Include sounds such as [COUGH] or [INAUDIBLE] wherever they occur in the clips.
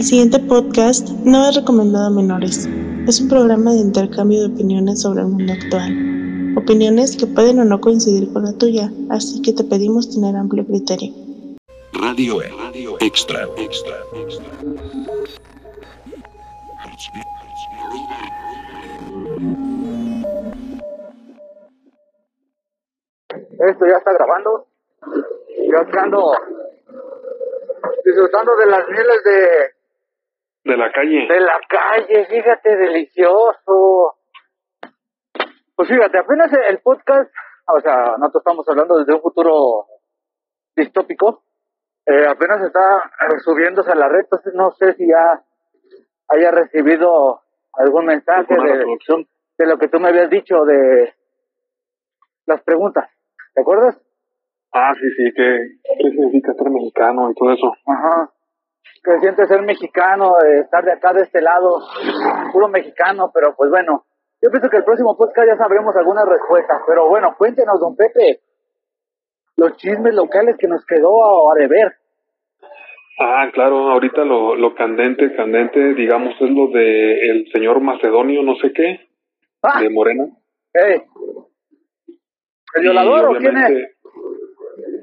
El siguiente podcast no es recomendado a menores. Es un programa de intercambio de opiniones sobre el mundo actual. Opiniones que pueden o no coincidir con la tuya, así que te pedimos tener amplio criterio. Radio E. Radio Extra. Extra. Extra. Esto ya está grabando. Yo ando disfrutando de las mieles de, De la calle. de la calle. Fíjate, delicioso. Pues fíjate, apenas el podcast, o sea, nosotros estamos hablando desde un futuro distópico. eh, apenas está subiéndose a la red, entonces no sé si ya haya recibido algún mensaje de, de lo que tú me habías dicho de las preguntas. ¿Te acuerdas? Ah, sí, sí, que qué significa ser mexicano y todo eso. Ajá. Que siente ser mexicano, de estar de acá de este lado, puro mexicano, pero pues bueno, yo pienso que el próximo podcast ya sabremos algunas respuestas, pero bueno, cuéntenos, don Pepe, los chismes locales que nos quedó a, a deber. Ah, claro, ahorita lo, lo candente, candente, digamos, es lo de el señor Macedonio, no sé qué, ¡Ah! de Morena. ¡Ey! ¿El violador o quién es?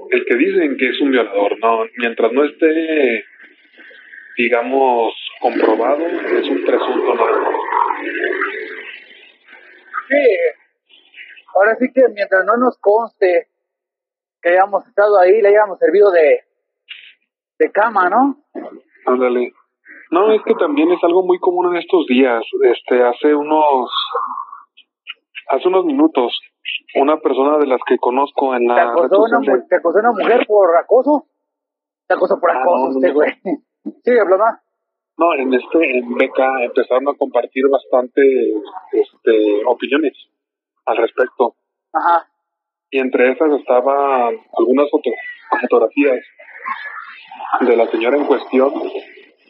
El que dicen que es un violador, no, mientras no esté, digamos, comprobado, es un presunto más. Sí. Ahora sí que mientras no nos conste que hayamos estado ahí, le hayamos servido de, de cama, ¿no? Ándale. No, es que también es algo muy común en estos días. Este, hace unos, hace unos minutos, una persona de las que conozco en ¿Te la red acosó, una, de- ¿Te acosó una mujer por acoso? ¿Te acosó por Ah, acoso no, no, usted, güey? Habla más. no, en este, en Beca empezaron a compartir bastante, este, opiniones al respecto. Ajá. Y entre esas estaban algunas foto- fotografías de la señora en cuestión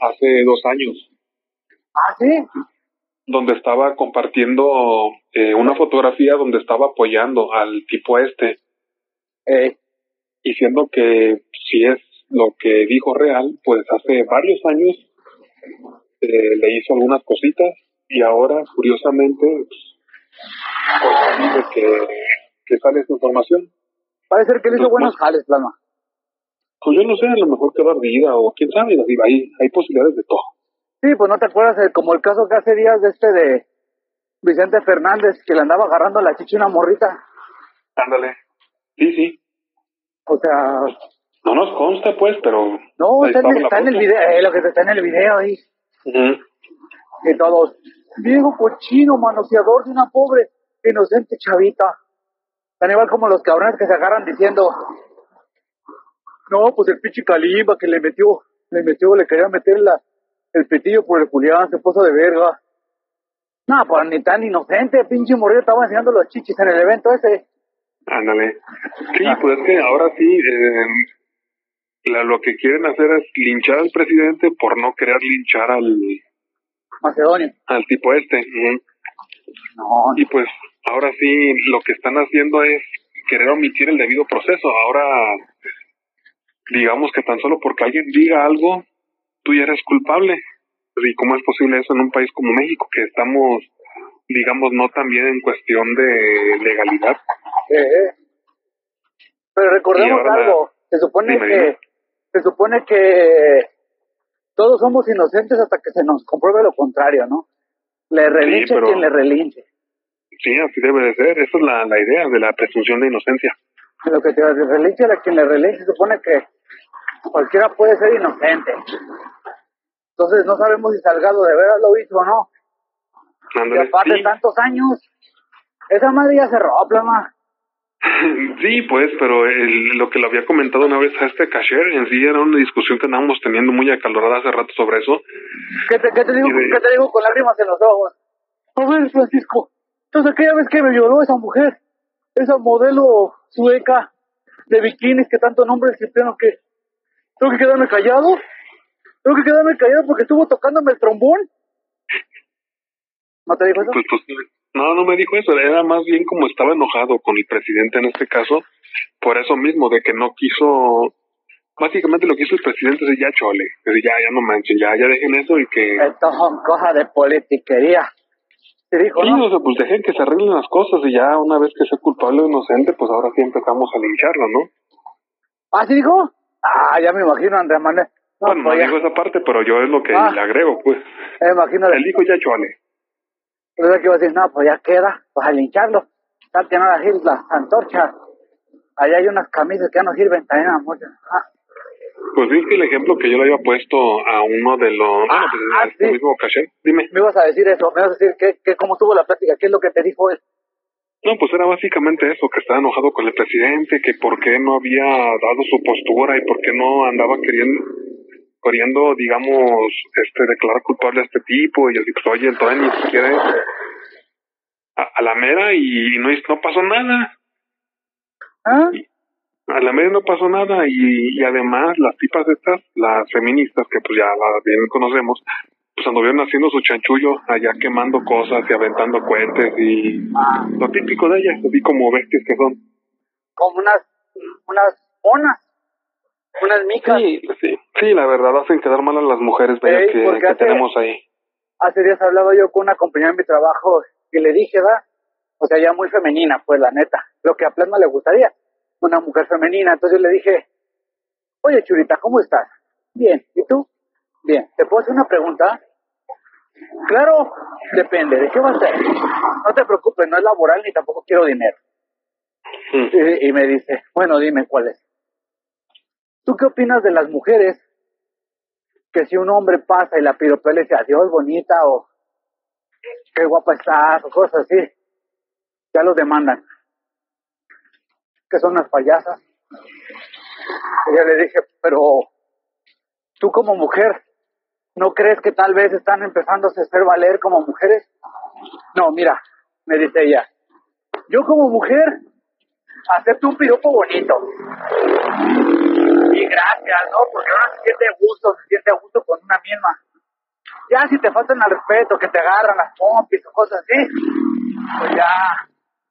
hace dos años. Ah, sí. donde estaba compartiendo eh, una fotografía donde estaba apoyando al tipo este, Eh, diciendo que si es lo que dijo real, pues hace varios años eh, le hizo algunas cositas y ahora, curiosamente, pues, dice que, que sale esta información. parece ser que le hizo buenos jales, plasma. Pues yo no sé, a lo mejor quedó ardida o quién sabe, hay, hay posibilidades de todo. Sí, pues no te acuerdas, eh, como el caso que hace días de este de Vicente Fernández, que le andaba agarrando la chicha una morrita. Ándale. Sí, sí. O sea, No nos consta, pues, pero... no, está en, está en el video, eh, lo que está en el video ahí. Y todos, viejo cochino, manoseador de una pobre, inocente chavita. Tan igual como los cabrones que se agarran diciendo, no, pues el pinche Kalimba que le metió, le metió, le quería meter la, el petillo por el Julián, se puso de verga. No, pues ni tan inocente, pinche morrillo estaba enseñando los chichis en el evento ese. Ándale. Sí, Ah. pues es que ahora sí, eh, la- lo que quieren hacer es linchar al presidente por no querer linchar al, Macedonio. al tipo este. No, Y pues ahora sí, lo que están haciendo es querer omitir el debido proceso. Ahora, digamos que tan solo porque alguien diga algo, tú ya eres culpable. ¿Y cómo es posible eso en un país como México, que estamos, digamos, no tan bien en cuestión de legalidad? Eh, Pero recordemos la- algo, se supone Dime, que. Se supone que todos somos inocentes hasta que se nos compruebe lo contrario, ¿no? Le relinche pero- quien le relinche. Sí, así debe de ser. Esa es la, la idea de la presunción de inocencia. Lo que te relinche a quien le relinche, se supone que cualquiera puede ser inocente. Entonces no sabemos si Salgado de veras lo hizo o no. Y aparte sí. tantos años, esa madre ya se robó, ma. [LAUGHS] Sí, pues, pero el- lo que le había comentado una vez a este cashier en sí era una discusión que andábamos teniendo muy acalorada hace rato sobre eso. ¿Qué te, qué te digo, de- qué te digo con lágrimas en los ojos? A ver, Francisco, entonces aquella vez que me violó esa mujer, esa modelo sueca de bikinis que tanto nombre Cipriano que tengo que quedarme callado, tengo que quedarme callado porque estuvo tocándome el trombón. ¿No te dijo eso? Pues, pues, no, no me dijo eso, era más bien como estaba enojado con el presidente en este caso, por eso mismo, de que no quiso básicamente lo que hizo el presidente es ya chole, es ya, ya no manchen, ya, ya dejen eso y que... Esto son cosas de politiquería. ¿Te dijo, sí, no? o sea, pues dejen que se arreglen las cosas y ya una vez que sea culpable o inocente, pues ahora sí empezamos a lincharlo, ¿no? ¿Ah, sí dijo? Ah, ya me imagino, Andrés Manuel. No, bueno, no pues ya. digo esa parte, pero yo es lo que Ah. le agrego, pues. Me imagino, El hijo ya chole. Yo que iba a decir, no, pues ya queda, pues a lincharlo. Tal que no las, las antorchas. Allá hay unas camisas que ya no sirven también a muchos. Ah, Pues es que el ejemplo que yo le había puesto a uno de los... Ah, bueno, pues ah, sí. mismo caché. Dime. me ibas a decir eso, me ibas a decir que, que cómo estuvo la plática, qué es lo que te dijo él. No, pues era básicamente eso, que estaba enojado con el presidente, que por qué no había dado su postura y por qué no andaba queriendo, queriendo, digamos, este, declarar culpable a este tipo. Y así, pues, oye, entonces ni siquiera a, a la mera y no, no pasó nada. ¿Ah? A la mera no pasó nada y, y además las tipas estas, las feministas, que pues ya las bien conocemos, pues anduvieron haciendo su chanchullo allá quemando cosas y aventando cohetes y Ah, lo típico de ellas, así como bestias que son. como unas, unas monas, unas micas. Sí, sí, sí, la verdad hacen quedar mal a las mujeres bellas que, porque que hace- tenemos ahí. Hace días hablaba yo con una compañera en mi trabajo y le dije, ¿verdad? O sea, ya muy femenina, pues la neta. Lo que a Plasma le gustaría, una mujer femenina. Entonces le dije, oye, Churita, ¿cómo estás? Bien, ¿y tú? Bien, ¿te puedo hacer una pregunta? Claro, depende, ¿de qué va a ser? No te preocupes, no es laboral ni tampoco quiero dinero. Mm. Y, y me dice, bueno, dime cuál es. ¿Tú qué opinas de las mujeres que si un hombre pasa y la piropea le dice adiós bonita o qué guapa estás o cosas así, ya los demandan? Que son unas payasas. Y yo le dije, pero tú como mujer, ¿no crees que tal vez están empezando a hacer valer como mujeres? No, mira, me dice ella, yo como mujer acepto un piropo bonito. Y gracias, ¿no? Porque ahora se siente gusto, se siente gusto con una misma. Ya si te faltan al respeto, que te agarran las pompis o cosas así, pues ya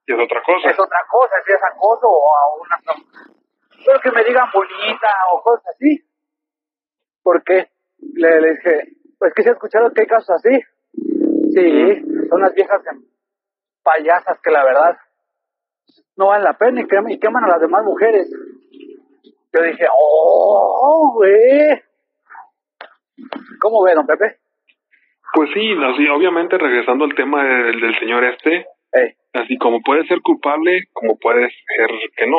es otra cosa. es otra cosa, si es acoso o a una... Pero que me digan bonita o cosas así. Porque le, le dije, pues que se ha escuchado que hay casos así. Sí, son las viejas payasas que la verdad no valen la pena y queman a las demás mujeres. Yo dije, oh, güey. ¿Cómo ve, don Pepe? Pues sí, así, obviamente regresando al tema del, del señor este, Ey, así como puede ser culpable, como puede ser que no.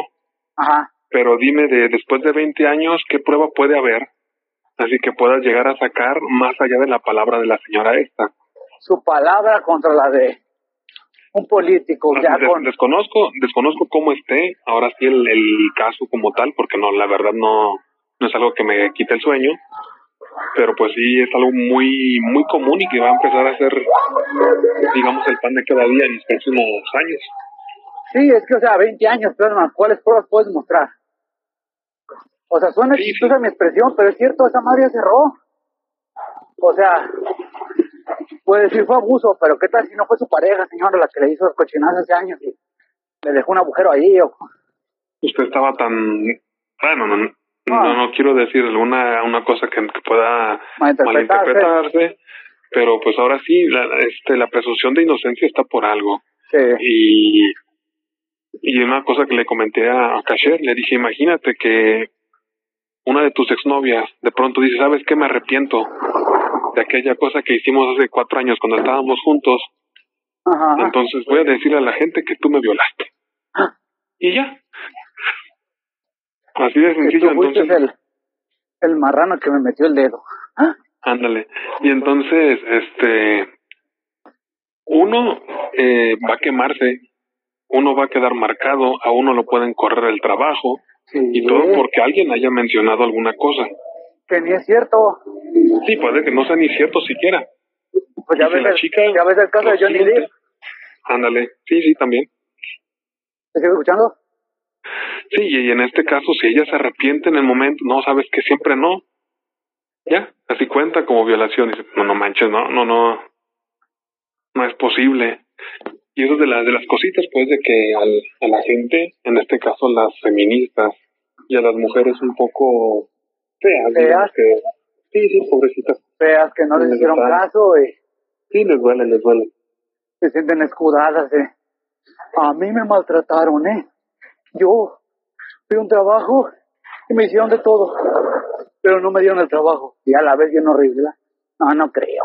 ajá. Pero dime, de después de 20 años, ¿qué prueba puede haber? Así que puedas llegar a sacar más allá de la palabra de la señora esta. Su palabra contra la de un político, ya des- con... desconozco, desconozco cómo esté ahora sí el, el caso como tal, porque no, la verdad no, no es algo que me quite el sueño, pero pues sí es algo muy, muy común y que va a empezar a ser, digamos, el pan de cada día en los próximos años. Sí, es que, o sea, 20 años, ¿cuáles pruebas puedes mostrar? O sea, suena Sí, chistosa sí. mi expresión, pero es cierto, esa madre cerró. O sea, puede decir fue abuso, pero ¿qué tal si no fue su pareja, señora, la que le hizo las cochinadas hace años y le dejó un agujero ahí? O... Usted estaba tan, bueno, no, no, Ah. no quiero decir alguna una cosa que, que pueda Malinterpretarse. malinterpretarse, pero pues ahora sí, la, este, la presunción de inocencia está por algo. Sí. Y, y una cosa que le comenté a, a Kasher, le dije, imagínate que una de tus exnovias de pronto dice, ¿sabes qué? Me arrepiento de aquella cosa que hicimos hace cuatro años cuando estábamos juntos. Ajá. Entonces voy a decirle a la gente que tú me violaste. Y ya. Así de sencillo, tú entonces, el, el marrano que me metió el dedo. Ah, ándale. Y entonces, este, uno eh, va a quemarse, uno va a quedar marcado, a uno lo pueden correr el trabajo, Sí. y todo porque alguien haya mencionado alguna cosa. Que ni es cierto. Sí, puede que no sea ni cierto siquiera. Pues ya si ves, la el, chica ya ves el caso de Johnny Depp. Ándale, sí, sí, también. ¿Te sigo escuchando? Sí, y en este caso, si ella se arrepiente en el momento, no, sabes que siempre no. Ya, así cuenta como violación. Dice, no, no manches, no, no, no. No es posible. Y eso es de, las de las cositas, pues, de que al, a la gente, en este caso las feministas y a las mujeres un poco feas. ¿Feas? digamos que- sí, sí, pobrecitas. Feas que no les Les hicieron están- caso y Sí, les duele, les duele. se sienten escudadas, eh. A mí me maltrataron, eh. Yo fui un trabajo y me hicieron de todo, pero no me dieron el trabajo. Y a la vez bien horrible. No, no creo.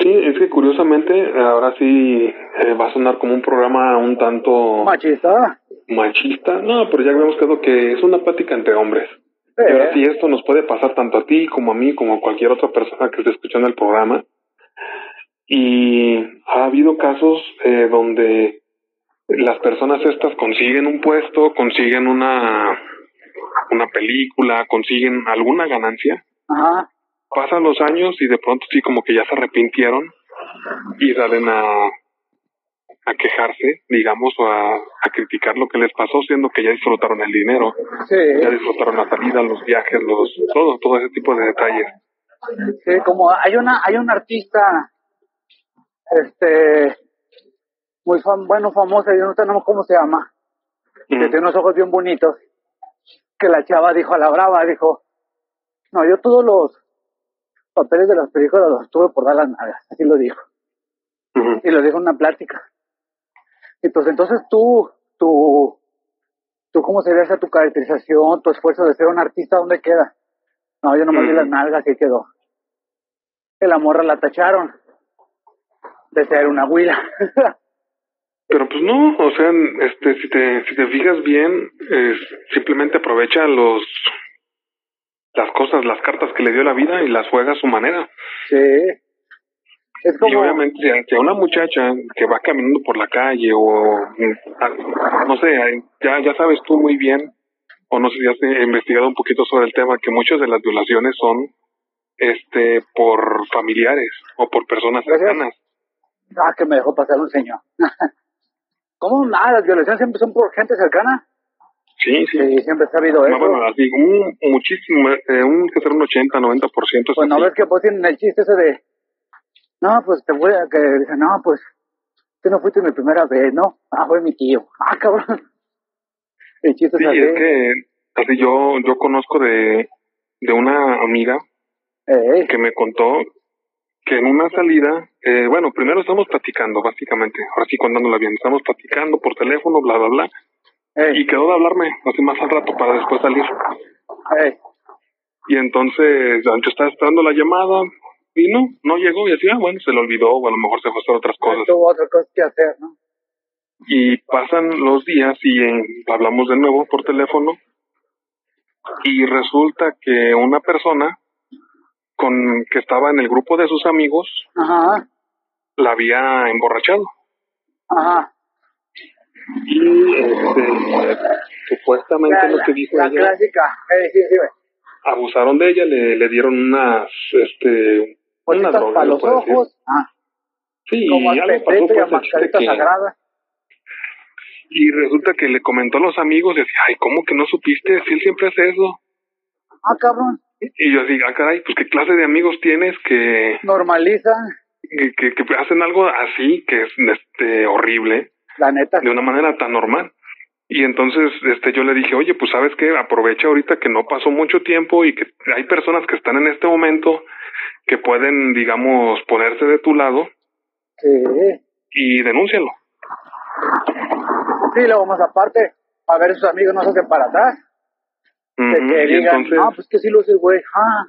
Sí, es que curiosamente ahora sí eh, va a sonar como un programa un tanto Machista. machista. No, pero ya habíamos quedado que es una plática entre hombres. Eh, Y ahora sí, esto nos puede pasar tanto a ti como a mí, como a cualquier otra persona que esté escuchando el programa. Y ha habido casos eh, donde las personas estas consiguen un puesto, consiguen una, una película, consiguen alguna ganancia. Ajá. Pasan los años y de pronto sí como que ya se arrepintieron y salen a, a quejarse, digamos, o a, a criticar lo que les pasó, siendo que ya disfrutaron el dinero, Sí. ya disfrutaron la salida, los viajes, los todo, todo ese tipo de detalles. Sí, como hay una, hay un artista, este, muy fam bueno, famosa, yo no tenemos cómo se llama, que Mm. tiene unos ojos bien bonitos, que la chava dijo a la brava, dijo, no, yo todos los papeles de las películas los tuve por dar las nalgas, así lo dijo, y lo dijo en una plática. Y pues entonces tú, tú, tú cómo sería esa tu caracterización, tu esfuerzo de ser un artista, ¿dónde queda? No, yo nomás di Ujú. las nalgas y quedó. Que la morra la tacharon de ser una huila. [LAUGHS] Pero pues no, o sea, este, si te, si te fijas bien, simplemente aprovecha los, las cosas, las cartas que le dio la vida y las juega a su manera. sí. Es Y obviamente si a- una muchacha que va caminando por la calle o mm, no sé, ya ya sabes tú muy bien o no sé si has eh, investigado un poquito sobre el tema que muchas de las violaciones son este por familiares o por personas cercanas. ah, que me dejó pasar un señor. [LAUGHS] ¿Cómo? Nada, las violaciones siempre son por gente cercana. Sí, sí. Sí, siempre ha habido No, eso. bueno, así un muchísimo, eh, un que ser un 80, 90% es Pues no ves que pues tienen el chiste ese de, no, pues te voy a, que dice, no, pues, que no fuiste mi primera vez, ¿no? Ah, fue mi tío. Ah, cabrón. [LAUGHS] El chiste Sí, es que así yo yo conozco de de una amiga Eh, que me contó que en una salida, eh, bueno, primero estamos platicando, básicamente, ahora sí contándola bien, estamos platicando por teléfono, bla, bla, bla, eh, y quedó de hablarme así más al rato para después salir. Y entonces yo estaba esperando la llamada y no, no llegó y así, ah, bueno, se le olvidó o a lo mejor se fue a hacer otras cosas. Tuvo otra cosa que hacer, ¿no? Y pasan los días y hablamos de nuevo por teléfono y resulta que una persona con que estaba en el grupo de sus amigos Ajá, la había emborrachado. ajá. Y este, supuestamente La, lo que dijo la ella, clásica. Eh, sí, sí, abusaron de ella, le, le dieron unas, este, una Bolitas droga, para los decir. ojos. Ah, Sí, como y algo pasó pues, el chiste mascarita que, sagrada. y resulta que le comentó a los amigos y decía, ay, ¿cómo que no supiste? Si él siempre hace eso. Ah, cabrón. Y yo así, ah, caray, pues qué clase de amigos tienes que, Normalizan, que, que, que hacen algo así, que es este horrible, la neta. de una manera tan normal. Y entonces este yo le dije, oye, pues sabes qué, aprovecha ahorita que no pasó mucho tiempo y que hay personas que están en este momento que pueden, digamos, ponerse de tu lado Sí. y denúncialo. Sí, luego más aparte, a ver sus amigos no se hacen para atrás. Que digan, entonces, no, pues que sí lo hace, güey. Ah,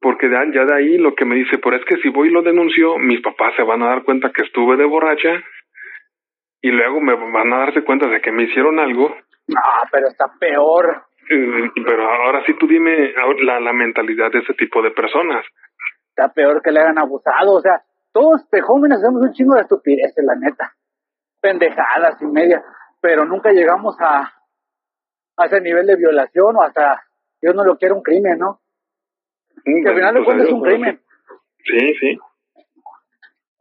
porque de- ya de ahí lo que me dice, pero es que si voy y lo denuncio, mis papás se van a dar cuenta que estuve de borracha y luego me van a darse cuenta de que me hicieron algo. no, pero está peor. Eh, Pero ahora sí tú dime la, la mentalidad de ese tipo de personas. Está peor que le hayan abusado. O sea, todos de jóvenes hacemos un chingo de estupideces, la neta. Pendejadas y media. Pero nunca llegamos a, a ese nivel de violación o hasta, Dios no lo quiere, un crimen, ¿no? Que al final de sea cuentas es un crimen. Sí, sí.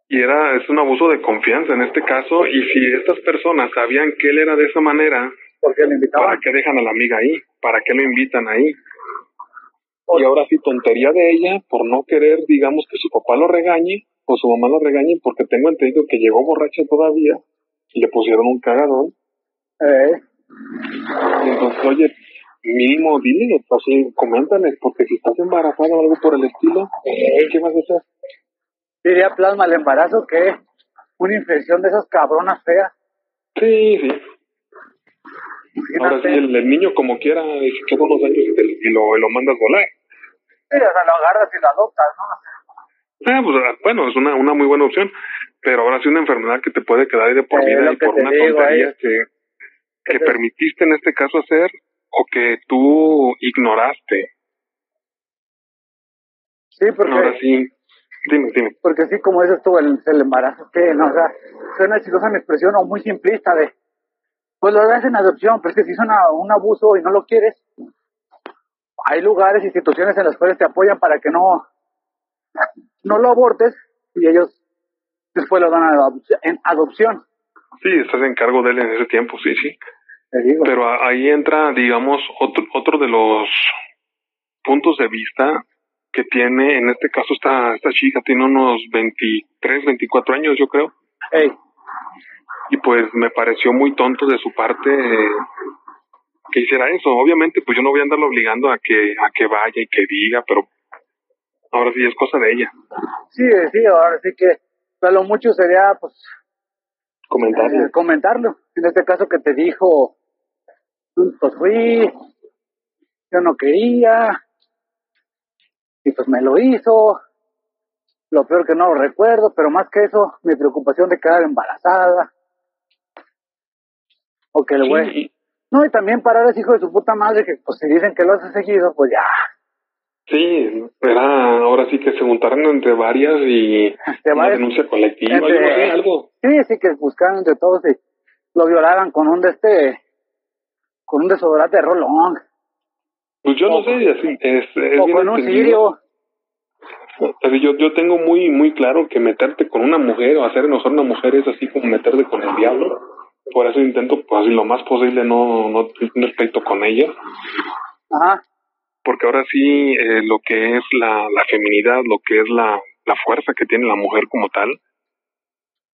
Y era, es un abuso de confianza en este caso, y si estas personas sabían que él era de esa manera, Porque le ¿para invitaban. qué dejan a la amiga ahí? ¿Para qué lo invitan ahí? Y ahora sí, tontería de ella por no querer, digamos, que su papá lo regañe o su mamá lo regañe, porque tengo entendido que llegó borracha todavía y le pusieron un cagadón. Eh, entonces, oye, mínimo dile, así, coméntales, porque si estás embarazada o algo por el estilo, ¿qué vas a hacer? Diría plasma el embarazo que una infección de esas cabronas feas. Sí, sí. Ahora sí, el, el niño como quiera, y se queda unos años y, te- y lo, y lo mandas volar. Sí, o sea, lo agarras y lo adoptas, ¿no? Ah, pues, ah, bueno, es una, una muy buena opción, pero ahora sí una enfermedad que te puede quedar ahí de por Eh, vida y por una digo, tontería ahí. que, que Que te- permitiste en este caso hacer o que tú ignoraste. Sí, porque, Ahora sí, dime, dime. porque sí, como dices tú, el, el embarazo, que no, o sea, suena chistosa mi expresión o muy simplista de, pues lo das en adopción, pero es que si es una- un abuso y no lo quieres, hay lugares, instituciones en las cuales te apoyan para que no, no lo abortes y ellos después lo dan a en adopción. Sí, estás en cargo de él en ese tiempo, sí, sí. Pero ahí entra, digamos, otro, otro de los puntos de vista que tiene, en este caso esta, esta chica tiene unos 23, 24 años, yo creo. Y pues me pareció muy tonto de su parte eh, que hiciera eso. Obviamente, pues yo no voy a andarlo obligando a que a que vaya y que diga, pero ahora sí es cosa de ella. sí, sí, ahora sí que a lo mucho sería, pues, Comentarle. eh, comentarlo. En este caso que te dijo, pues fui, yo no quería, y pues me lo hizo. Lo peor que no lo recuerdo, pero más que eso, mi preocupación de quedar embarazada. O que el güey. Sí, No, y también parar ese hijo de su puta madre que, pues, si dicen que lo hace seguido, pues ya. sí, era ahora sí que se juntaron entre varias y [LAUGHS] una varias- denuncia colectiva, entre- yo no sé, algo. Sí, sí, que buscaran entre todos y lo violaran con un de este. con un desodorante de Rolón. Pues yo no sé, así es, es bien entendido. Pero yo, yo tengo muy muy claro que meterte con una mujer o hacer enojar a una mujer es así como meterte con el diablo. Por eso intento, pues lo más posible no, no tener pleito con ella. Ajá. Porque ahora sí, eh, lo que es la, la feminidad, lo que es la, la fuerza que tiene la mujer como tal,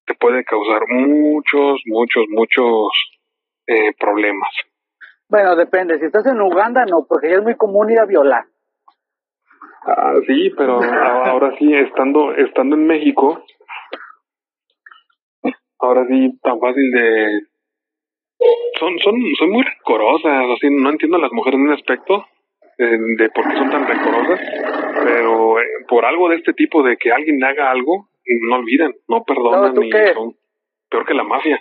te puede causar muchos, muchos, muchos eh, problemas. Bueno, depende. Si estás en Uganda, no, porque ya es muy común ir a violar. Ah, sí, pero ahora sí, estando, estando en México, ahora sí, tan fácil de... Son, son, son muy recorosas, así, no entiendo a las mujeres en un aspecto eh, de por qué son tan recorosas, pero eh, por algo de este tipo, de que alguien haga algo, no olvidan, no perdonan No, ¿tú y son peor que la mafia.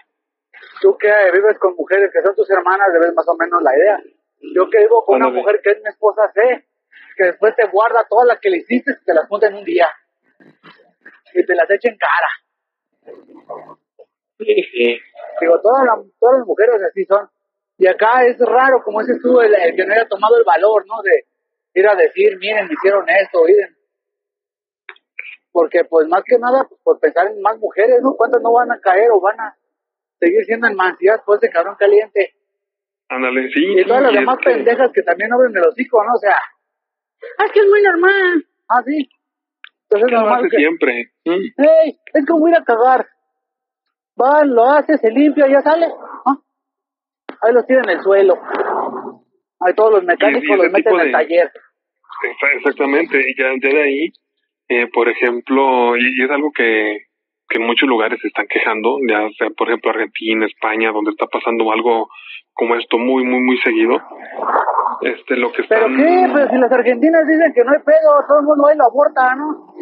Tú que vives con mujeres que son tus hermanas, debes más o menos la idea. Yo que vivo con una mujer que es mi esposa, sé que después te guarda todas las que le hiciste y te las junta en un día. Y te las echa en cara. Sí, sí. Digo, todas, las todas las mujeres así son. Y acá es raro, como dices tú, el, el que no haya tomado el valor, ¿no? De ir a decir, miren, me hicieron esto, miren. Porque, pues, más que nada, pues, por pensar en más mujeres, ¿no? ¿Cuántas no van a caer o van a seguir siendo enmanciadas por ese cabrón caliente? Ándale, sí. Y todas sí, las demás que- pendejas que también abren el hocico, ¿no? O sea, ah, es que es muy normal. Ah, sí. Entonces que es lo normal hace que, siempre. Mm. hey, es como ir a cagar. Va, lo hace, se limpia, ya sale. Ah, Ahí los tiran en el suelo. Ahí todos los mecánicos los meten en el de- taller. Exa- Exactamente, y ya, ya de ahí, eh, por ejemplo, y, y es algo que, que en muchos lugares se están quejando, ya sea por ejemplo Argentina, España, donde está pasando algo como esto muy, muy, muy seguido. Este, lo que ¿Pero están... qué? Pero si las argentinas dicen que no hay pedo, todo el mundo ahí lo aborta, ¿no?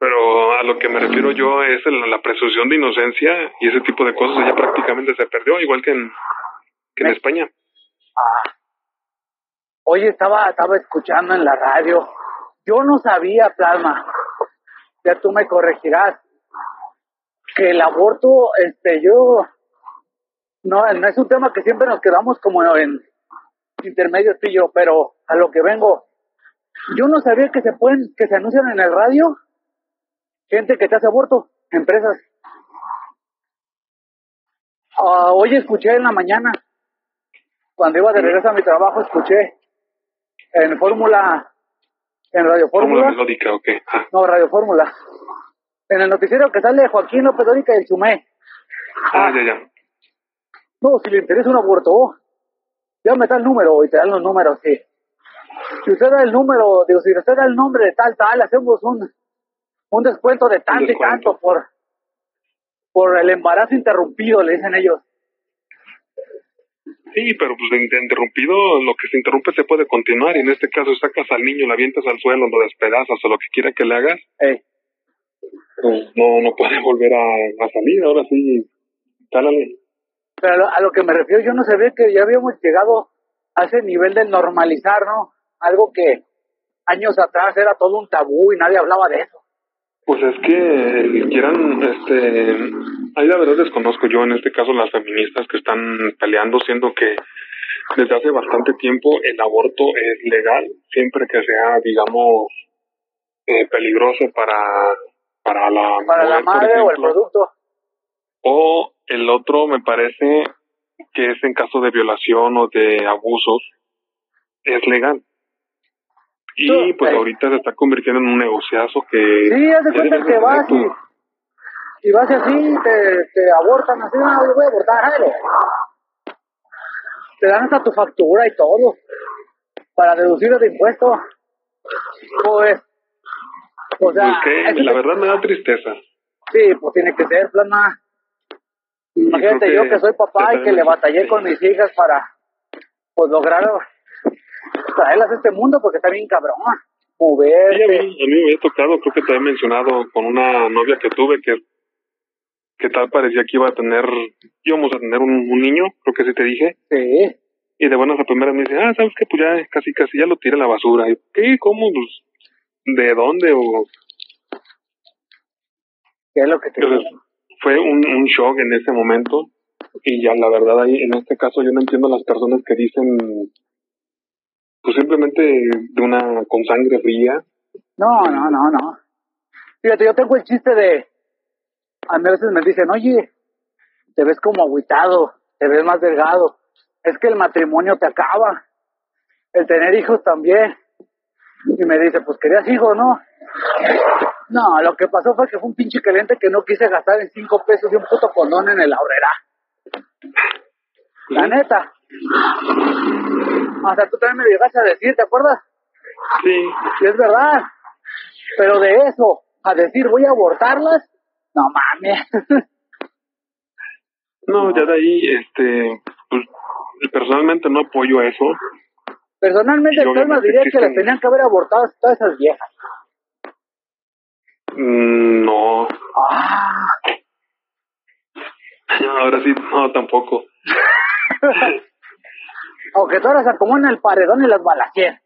Pero a lo que me refiero yo es el- la presunción de inocencia y ese tipo de cosas ya prácticamente se perdió, igual que en, que en España. Oye, estaba, estaba escuchando en la radio. Yo no sabía, Plasma. Ya tú me corregirás. Que el aborto, este, yo. No, no es un tema que siempre nos quedamos como en intermedios tú y yo, pero a lo que vengo. Yo no sabía que se pueden, que se anuncian en el radio gente que te hace aborto, empresas. Ah, hoy escuché en la mañana, cuando iba de regreso a mi trabajo, escuché en Fórmula, en Radio Fórmula melódica. Ah, no, Radio Fórmula, en el noticiero que sale Joaquín López Dóriga y el Chumé. ah, ya, ya. No, si le interesa un aborto. Ya me da el número y te dan los números, sí. Si usted da el número, digo, si usted da el nombre de tal, tal, hacemos un, un descuento de tanto y tanto por, por el embarazo interrumpido, le dicen ellos. Sí, pero pues interrumpido, lo que se interrumpe se puede continuar. Y en este caso sacas al niño, lo avientas al suelo, lo despedazas o lo que quiera que le hagas, Eh, pues no, no puede [LAUGHS] volver a, a salir. Ahora sí, cálale. pero a lo, a lo que me refiero, yo no sabía que ya habíamos llegado a ese nivel de normalizar, ¿no? Algo que años atrás era todo un tabú y nadie hablaba de eso. Pues es que quieran, este, ahí la verdad desconozco yo en este caso las feministas que están peleando, siendo que desde hace bastante tiempo el aborto es legal, siempre que sea, digamos, eh, peligroso para, para la Para la mujer, madre o el producto. O el otro me parece que es en caso de violación o de abusos, es legal. Y pues eh. ahorita se está convirtiendo en un negociazo que... Sí, haz de cuenta que vas y, y vas así, te, te abortan así, no, yo voy a abortar. Te dan hasta tu factura y todo para deducir de impuesto. Pues, o sea, Pues que la verdad me da tristeza. sí, pues tiene que ser, plasma. Imagínate yo que que soy papá y que le batallé con mis hijas para, pues, lograr traerlas a este mundo porque está bien cabrón. Sí, a, mí, a mí me había tocado, creo que te había mencionado con una novia que tuve que que tal parecía que iba a tener, íbamos a tener un, un niño, creo que sí te dije, Sí. y de buenas a primeras me dice, ah, ¿sabes qué? Pues ya casi casi ya lo tiré a la basura. Y, ¿Qué? ¿Cómo? Pues, ¿de dónde? O, ¿Qué es lo que te Entonces, fue un, un shock en ese momento y ya la verdad ahí en este caso yo no entiendo las personas que dicen pues simplemente de una con sangre fría No, no, no, no. Fíjate, yo tengo el chiste de. A mí a veces me dicen, oye, te ves como agüitado, te ves más delgado. Es que el matrimonio te acaba. El tener hijos también. Y me dice, pues querías hijos, ¿no? No, lo que pasó fue que fue un pinche caliente que no quise gastar en cinco pesos y un puto condón en el ahorrera. La neta. O sea, tú también me llegaste a decir, ¿te acuerdas? sí Y es verdad. Pero de eso, a decir voy a abortarlas, no mames. [LAUGHS] no ya de ahí este pues personalmente no apoyo eso Personalmente, Y el Palma obviamente diría que las tenían que haber abortado a todas esas viejas. Mm, no Ah, [LAUGHS] ahora sí no tampoco [LAUGHS] aunque todas las acomodan en el paredón y las balacien.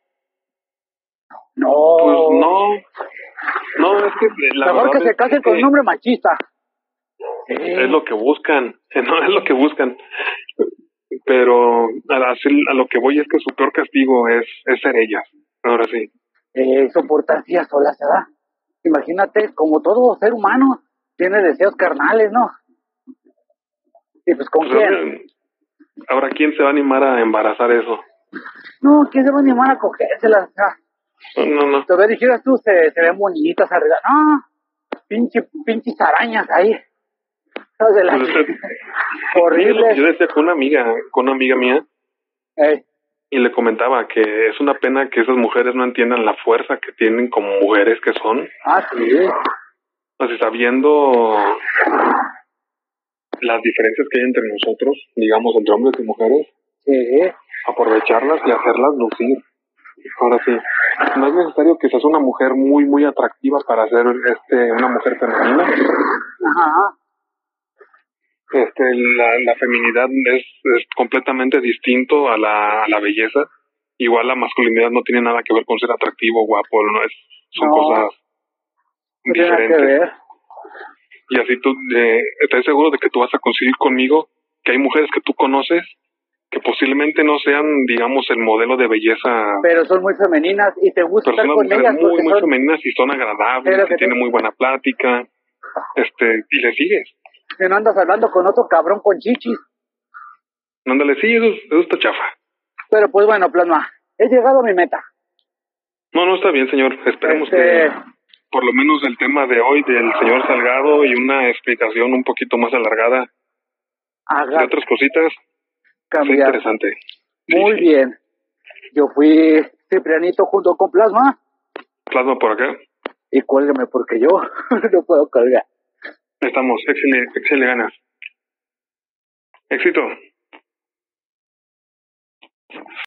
No. pues no no es que la Mejor que se es casen con un hombre machista. Sí. es lo que buscan, [LAUGHS] no es lo que buscan. Pero a, lo que voy es que su peor castigo es, es ser ellas. Ahora sí. Eh, soportar sí a solas, ¿verdad? Imagínate, como todo ser humano, tiene deseos carnales, ¿no? Y pues, ¿con Pues quién? Ahora, ¿quién se va a animar a embarazar eso? No, ¿quién se va a animar a cogérselas? Sea, No, no. Todavía dijeras tú, se, se ven bonitas arriba. No, pinche, pinches arañas ahí. De la- [LAUGHS] Horrible. Yo decía con una amiga, con una amiga mía, Ey, y le comentaba que es una pena que esas mujeres no entiendan la fuerza que tienen como mujeres que son. ah, sí. Sea, sabiendo las diferencias que hay entre nosotros, digamos, entre hombres y mujeres, aprovecharlas y hacerlas lucir. Ahora sí, no es necesario que seas una mujer muy, muy atractiva para ser este, una mujer femenina. Ajá. Este, la, la feminidad es, es completamente distinto a la, a la belleza. Igual la masculinidad no tiene nada que ver con ser atractivo, guapo, no es, son No. cosas No tiene que diferentes. ver. Y así tú, eh, estás seguro de que tú vas a conseguir conmigo que hay mujeres que tú conoces que posiblemente no sean, digamos, el modelo de belleza Pero son muy femeninas y te gusta pero estar son con ellas muy, muy son... femeninas y son agradables, Pero que que tienen muy buena plática, este, y le sigues. Que no andas hablando con otro cabrón con chichis. Ándale, sí, eso, eso está chafa. Pero pues bueno, plasma. He llegado a mi meta. No, no está bien, señor. Esperemos Este- que por lo menos el tema de hoy del señor Salgado y una explicación un poquito más alargada de Haga otras cositas cambiar. interesante. Muy bien. Yo fui Ciprianito junto con Plasma. Plasma por acá. Y cuélgame porque yo [LAUGHS] no puedo colgar. Estamos, Excel, Excel le gana. Éxito.